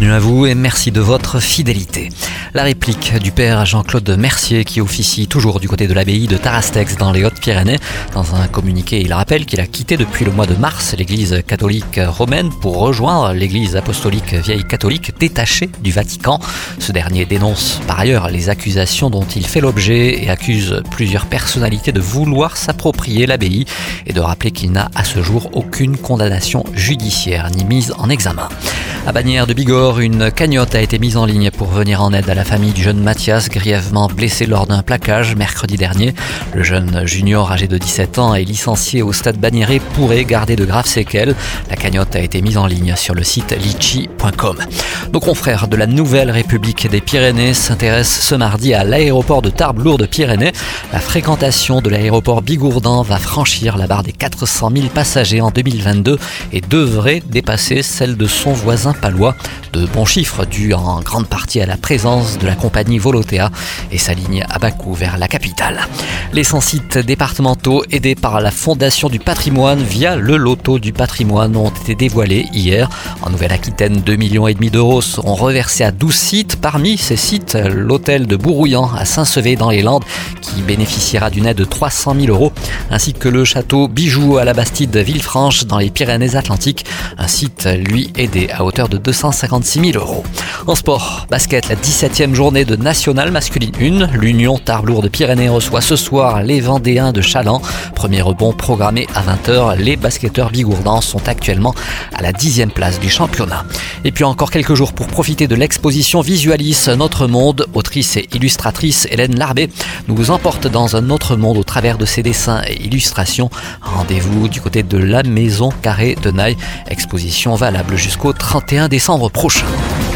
Bienvenue à vous et merci de votre fidélité. La réplique du père Jean-Claude Mercier qui officie toujours du côté de l'abbaye de Tarastex dans les Hautes-Pyrénées. Dans un communiqué, il rappelle qu'il a quitté depuis le mois de mars l'église catholique romaine pour rejoindre l'église apostolique vieille catholique détachée du Vatican. Ce dernier dénonce par ailleurs les accusations dont il fait l'objet et accuse plusieurs personnalités de vouloir s'approprier l'abbaye et de rappeler qu'il n'a à ce jour aucune condamnation judiciaire ni mise en examen. À Bagnères de Bigorre, une cagnotte a été mise en ligne pour venir en aide à la famille du jeune Mathias, grièvement blessé lors d'un plaquage mercredi dernier. Le jeune junior âgé de 17 ans et licencié au stade Bagnères pourrait garder de graves séquelles. La cagnotte a été mise en ligne sur le site litchi.com. Nos confrères de la Nouvelle République des Pyrénées s'intéressent ce mardi à l'aéroport de Tarbes-Lourdes-Pyrénées. La fréquentation de l'aéroport Bigourdan va franchir la barre des 400 000 passagers en 2022 et devrait dépasser celle de son voisin palois. De bons chiffres dus en grande partie à la présence de la compagnie Volotea et sa ligne à Bakou vers la capitale. Les 100 sites départementaux aidés par la Fondation du patrimoine via le loto du patrimoine ont été dévoilés hier. En Nouvelle-Aquitaine, 2 millions d'euros seront reversés à 12 sites. Parmi ces sites, l'hôtel de Bourouillan à Saint-Sevé dans les Landes qui bénéficiera d'une aide de 300 000 euros, ainsi que le château Bijou à la Bastide Villefranche dans les Pyrénées-Atlantiques, un site lui aidé à hauteur de 256 000 euros. En sport, basket, la 17e journée de National Masculine 1. L'Union Tarbes-Lourdes de Pyrénées reçoit ce soir les Vendéens de Chaland. Premier rebond programmé à 20h. Les basketteurs bigourdans sont actuellement à la 10e place du championnat. Et puis encore quelques jours pour profiter de l'exposition Visualis Notre Monde. Autrice et illustratrice Hélène Larbé nous emporte dans un autre monde au travers de ses dessins et illustrations. Rendez-vous du côté de la Maison Carrée de Naï. Exposition valable jusqu'au 31 décembre prochain. уши.